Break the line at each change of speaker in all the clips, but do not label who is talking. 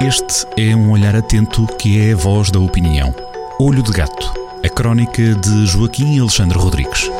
Este é um olhar atento que é a voz da opinião. Olho de Gato, a crónica de Joaquim Alexandre Rodrigues.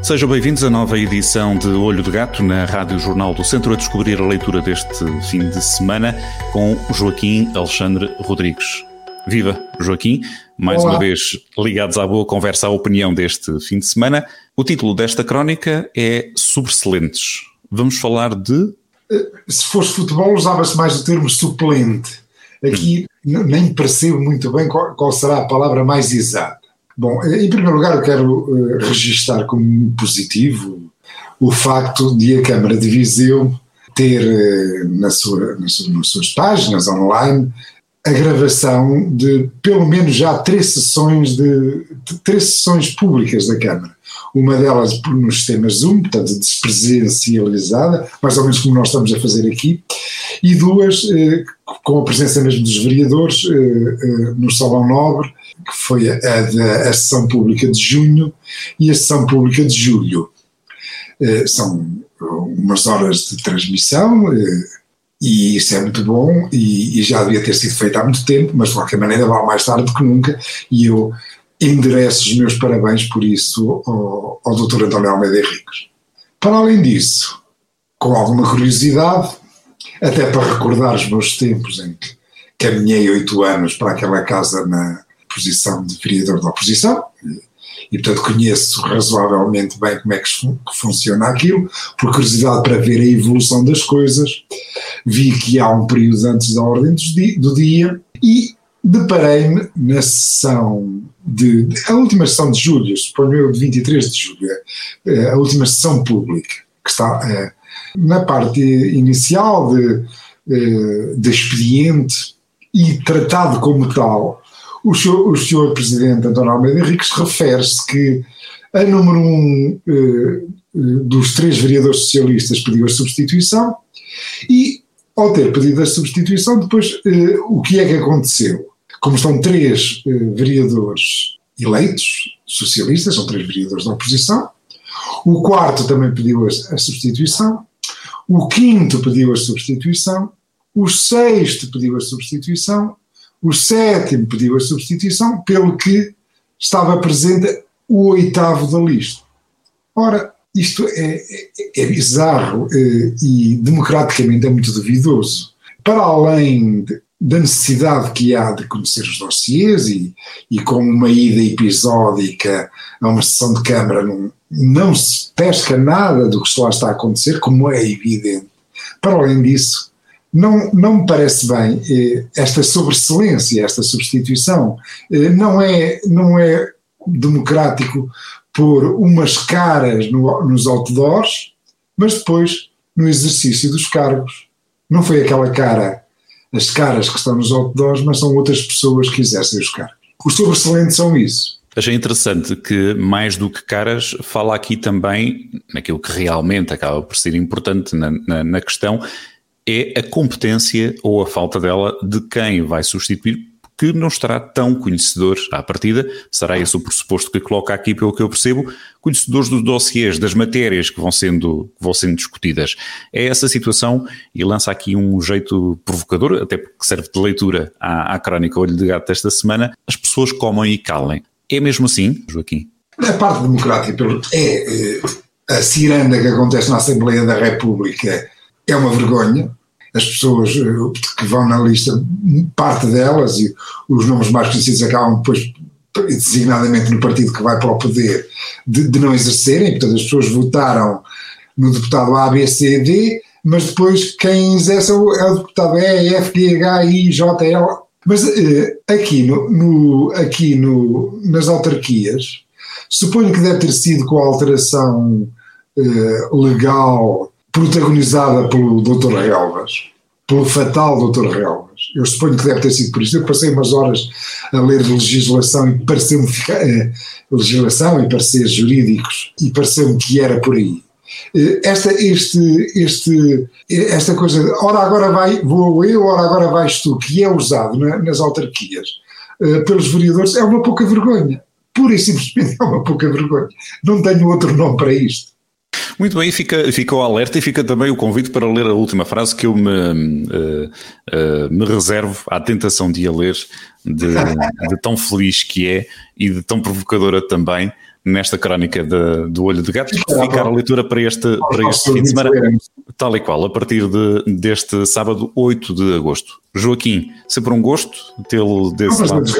Sejam bem-vindos à nova edição de Olho de Gato na Rádio Jornal do Centro a descobrir a leitura deste fim de semana com Joaquim Alexandre Rodrigues. Viva, Joaquim, mais Olá. uma vez ligados à boa conversa, à opinião deste fim de semana. O título desta crónica é Sobressalentes. Vamos falar de.
Eh, se fosse futebol, usava-se mais o termo suplente. Aqui hum. nem percebo muito bem qual, qual, será a palavra mais exata. Bom, eh, em primeiro lugar, eu quero uh, registar como positivo o facto de a Câmara de Viseu ter uh, na sua, nas, nas suas páginas online a gravação de pelo menos já três sessões de, de, três sessões públicas da Câmara. Uma delas no sistema Zoom, portanto despresencializada, mais ou menos como nós estamos a fazer aqui, e duas eh, com a presença mesmo dos vereadores eh, eh, no Salão Nobre, que foi a, a, a, sessão pública de junho e a sessão pública de julho. Eh, são umas horas de transmissão, eh, e isso é muito bom e, e, já devia ter sido feito há muito tempo, mas de qualquer maneira vale mais tarde que nunca e eu endereço os meus parabéns por isso ao, ao Dr. António Almeida Henriques. Para além disso, com alguma curiosidade, até para recordar os meus tempos em que caminhei oito anos para aquela casa na posição de vereador da oposição, e portanto conheço razoavelmente bem como é que, funciona aquilo, por curiosidade para ver a evolução das coisas, vi que há um período antes da ordem do dia e deparei-me na sessão de, a última sessão de julho, suponho eu de 23 de julho, é, a última sessão pública, que está é, na parte inicial de, é, de expediente e tratado como tal, o senhor, o senhor Presidente António Almeida Henriques refere-se que a número um eh, dos três vereadores socialistas pediu a substituição e, ao ter pedido a substituição, depois eh, o que é que aconteceu? Como estão três eh, vereadores eleitos, socialistas, são três vereadores da oposição, o quarto também pediu a, a substituição, o quinto pediu a substituição, o sexto pediu a substituição o sétimo pediu a substituição, pelo que estava presente o oitavo da lista. Ora, isto é, é, é bizarro eh, e democraticamente é muito duvidoso. Para além de, da necessidade que há de conhecer os dossiês e, e com uma ida episódica a uma sessão de Câmara não, não se pesca nada do que lá está a acontecer, como é evidente. Para além disso, não, não me parece bem eh, esta sobreexcelência, esta substituição. Eh, não, é, não é democrático pôr umas caras no, nos outdoors, mas depois no exercício dos cargos. Não foi aquela cara, as caras que estão nos outdoors, mas são outras pessoas que exercem os cargos. Os sobressalentes são isso.
Achei interessante que, mais do que caras, fala aqui também naquilo que realmente acaba por ser importante na, na, na questão, é a competência ou a falta dela de quem vai substituir, que não estará tão conhecedor à partida, será esse o pressuposto que coloca aqui, pelo que eu percebo, conhecedores dos dossiês, das matérias que vão sendo, vão sendo discutidas. É essa situação e lança aqui um jeito provocador, até porque serve de leitura à, à crónica Olho de Gato desta semana, as pessoas comem e calem. É mesmo assim, Joaquim?
A parte democrática é, é a ciranda que acontece na Assembleia da República é uma vergonha, as pessoas eh, que vão na lista, parte delas, e os nomes mais conhecidos acabam depois designadamente no partido que vai para o poder, de, de não exercerem, portanto as pessoas votaram no deputado A, B, C, D, mas depois quem exerce é o é deputado E, F, G, H, I, J, L. Mas eh, aqui, no, no, aqui no, nas autarquias, suponho que deve ter sido com a alteração eh, legal protagonizada pelo Dr. Relvas, pelo fatal Dr. Relvas. Eu suponho que deve ter sido por isso. Eu passei umas horas a ler legislação e pareceu-me eh, legislação e pareceres jurídicos e pareceu-me que era por aí. Eh, esta, este, este, esta coisa, ora agora vai, vou eu, ora agora vais tu, que é usado na, nas autarquias uh, pelos vereadores, é uma pouca vergonha. Pura e simplesmente é uma pouca vergonha. Não tenho outro nome para isto.
Muito bem, fica, fica o alerta e fica também o convite para ler a última frase que eu me, uh, uh, me reservo à tentação de a ler, de, de, tão feliz que é e de tão provocadora também nesta crónica de, do Olho de Gato, que ficar a leitura para este, para este fim de semana, tal e qual, a partir de, deste sábado 8 de agosto. Joaquim, sempre um gosto tê-lo desse lado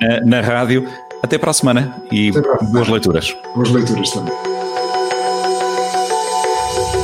na, na rádio. Até para a semana e boas leituras.
Boas leituras também.